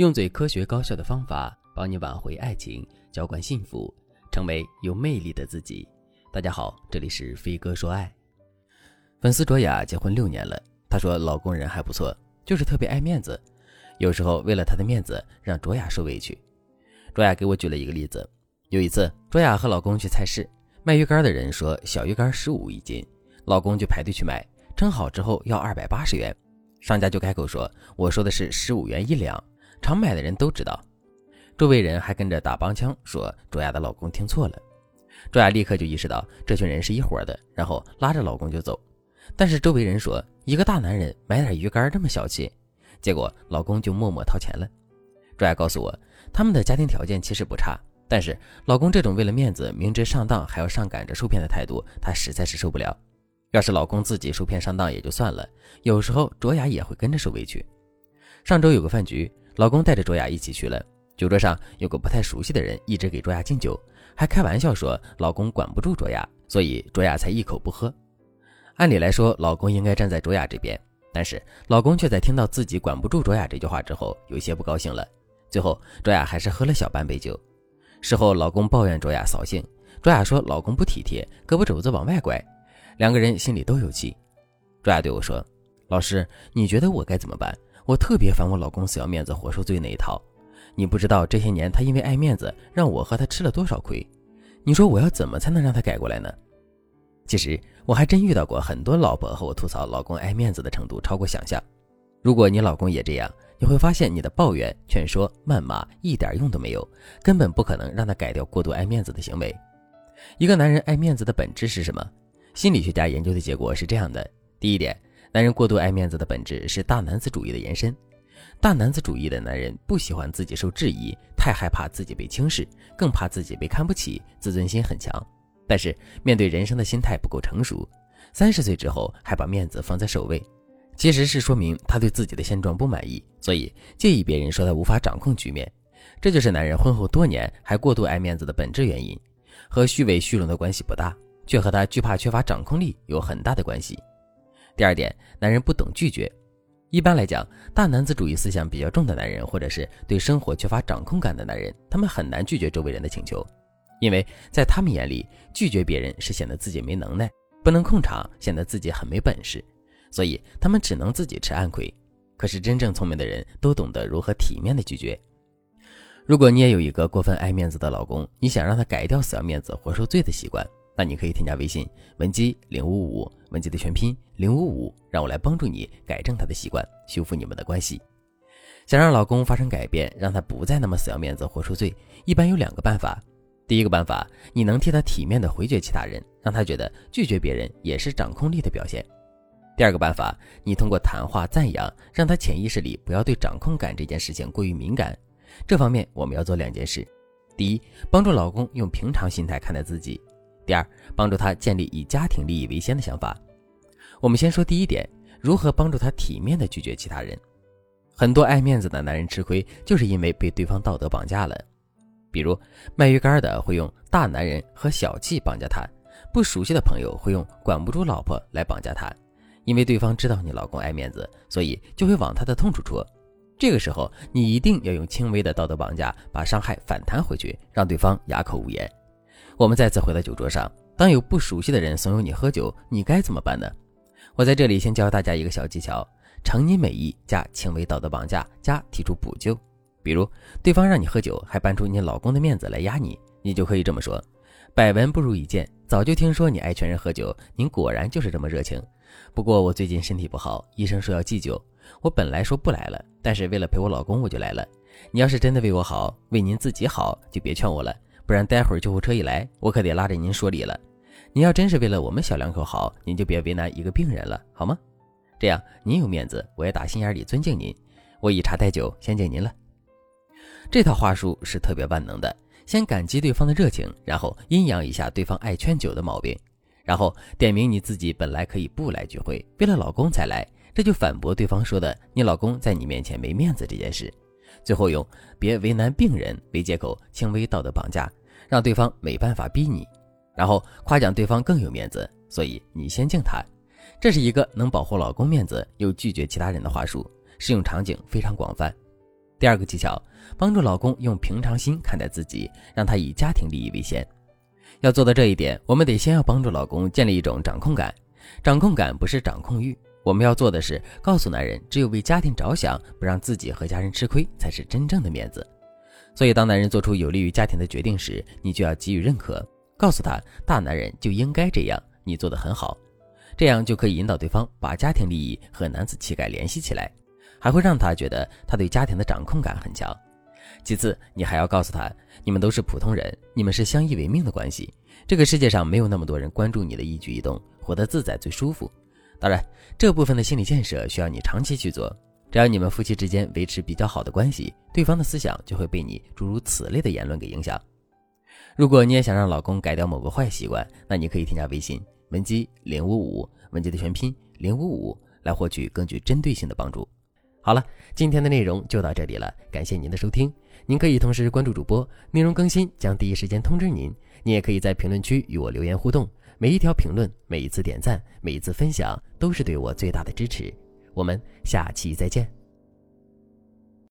用最科学高效的方法帮你挽回爱情，浇灌幸福，成为有魅力的自己。大家好，这里是飞哥说爱。粉丝卓雅结婚六年了，她说老公人还不错，就是特别爱面子，有时候为了他的面子让卓雅受委屈。卓雅给我举了一个例子，有一次卓雅和老公去菜市，卖鱼干的人说小鱼干十五一斤，老公就排队去买，称好之后要二百八十元，商家就开口说我说的是十五元一两。常买的人都知道，周围人还跟着打帮腔说卓雅的老公听错了。卓雅立刻就意识到这群人是一伙的，然后拉着老公就走。但是周围人说一个大男人买点鱼干这么小气，结果老公就默默掏钱了。卓雅告诉我，他们的家庭条件其实不差，但是老公这种为了面子明知上当还要上赶着受骗的态度，她实在是受不了。要是老公自己受骗上当也就算了，有时候卓雅也会跟着受委屈。上周有个饭局。老公带着卓雅一起去了，酒桌上有个不太熟悉的人一直给卓雅敬酒，还开玩笑说老公管不住卓雅，所以卓雅才一口不喝。按理来说，老公应该站在卓雅这边，但是老公却在听到自己管不住卓雅这句话之后，有些不高兴了。最后，卓雅还是喝了小半杯酒。事后，老公抱怨卓雅扫兴，卓雅说老公不体贴，胳膊肘子往外拐，两个人心里都有气。卓雅对我说：“老师，你觉得我该怎么办？”我特别烦我老公死要面子活受罪那一套，你不知道这些年他因为爱面子让我和他吃了多少亏，你说我要怎么才能让他改过来呢？其实我还真遇到过很多老婆和我吐槽老公爱面子的程度超过想象。如果你老公也这样，你会发现你的抱怨、劝说、谩骂一点用都没有，根本不可能让他改掉过度爱面子的行为。一个男人爱面子的本质是什么？心理学家研究的结果是这样的：第一点。男人过度爱面子的本质是大男子主义的延伸。大男子主义的男人不喜欢自己受质疑，太害怕自己被轻视，更怕自己被看不起，自尊心很强。但是面对人生的心态不够成熟，三十岁之后还把面子放在首位，其实是说明他对自己的现状不满意，所以介意别人说他无法掌控局面。这就是男人婚后多年还过度爱面子的本质原因，和虚伪虚荣的关系不大，却和他惧怕缺乏掌控力有很大的关系。第二点，男人不懂拒绝。一般来讲，大男子主义思想比较重的男人，或者是对生活缺乏掌控感的男人，他们很难拒绝周围人的请求，因为在他们眼里，拒绝别人是显得自己没能耐，不能控场，显得自己很没本事，所以他们只能自己吃暗亏。可是真正聪明的人都懂得如何体面的拒绝。如果你也有一个过分爱面子的老公，你想让他改掉死要面子活受罪的习惯。那你可以添加微信文姬零五五，文姬的全拼零五五，让我来帮助你改正他的习惯，修复你们的关系。想让老公发生改变，让他不再那么死要面子活受罪，一般有两个办法。第一个办法，你能替他体面的回绝其他人，让他觉得拒绝别人也是掌控力的表现。第二个办法，你通过谈话赞扬，让他潜意识里不要对掌控感这件事情过于敏感。这方面我们要做两件事：第一，帮助老公用平常心态看待自己。第二，帮助他建立以家庭利益为先的想法。我们先说第一点，如何帮助他体面的拒绝其他人。很多爱面子的男人吃亏，就是因为被对方道德绑架了。比如卖鱼干的会用大男人和小气绑架他，不熟悉的朋友会用管不住老婆来绑架他，因为对方知道你老公爱面子，所以就会往他的痛处戳。这个时候，你一定要用轻微的道德绑架，把伤害反弹回去，让对方哑口无言。我们再次回到酒桌上，当有不熟悉的人怂恿你喝酒，你该怎么办呢？我在这里先教大家一个小技巧：诚你美意加轻微道德绑架加提出补救。比如，对方让你喝酒，还搬出你老公的面子来压你，你就可以这么说：“百闻不如一见，早就听说你爱劝人喝酒，您果然就是这么热情。不过我最近身体不好，医生说要忌酒，我本来说不来了，但是为了陪我老公，我就来了。你要是真的为我好，为您自己好，就别劝我了。”不然待会儿救护车一来，我可得拉着您说理了。您要真是为了我们小两口好，您就别为难一个病人了，好吗？这样您有面子，我也打心眼里尊敬您。我以茶代酒，先敬您了。这套话术是特别万能的，先感激对方的热情，然后阴阳一下对方爱劝酒的毛病，然后点明你自己本来可以不来聚会，为了老公才来，这就反驳对方说的你老公在你面前没面子这件事。最后用别为难病人为借口，轻微道德绑架。让对方没办法逼你，然后夸奖对方更有面子，所以你先敬他。这是一个能保护老公面子又拒绝其他人的话术，适用场景非常广泛。第二个技巧，帮助老公用平常心看待自己，让他以家庭利益为先。要做到这一点，我们得先要帮助老公建立一种掌控感。掌控感不是掌控欲，我们要做的是告诉男人，只有为家庭着想，不让自己和家人吃亏，才是真正的面子。所以，当男人做出有利于家庭的决定时，你就要给予认可，告诉他大男人就应该这样，你做得很好。这样就可以引导对方把家庭利益和男子气概联系起来，还会让他觉得他对家庭的掌控感很强。其次，你还要告诉他，你们都是普通人，你们是相依为命的关系。这个世界上没有那么多人关注你的一举一动，活得自在最舒服。当然，这部分的心理建设需要你长期去做。只要你们夫妻之间维持比较好的关系，对方的思想就会被你诸如此类的言论给影响。如果你也想让老公改掉某个坏习惯，那你可以添加微信文姬零五五，文姬的全拼零五五，来获取更具针对性的帮助。好了，今天的内容就到这里了，感谢您的收听。您可以同时关注主播，内容更新将第一时间通知您。你也可以在评论区与我留言互动，每一条评论、每一次点赞、每一次分享，都是对我最大的支持。我们下期再见。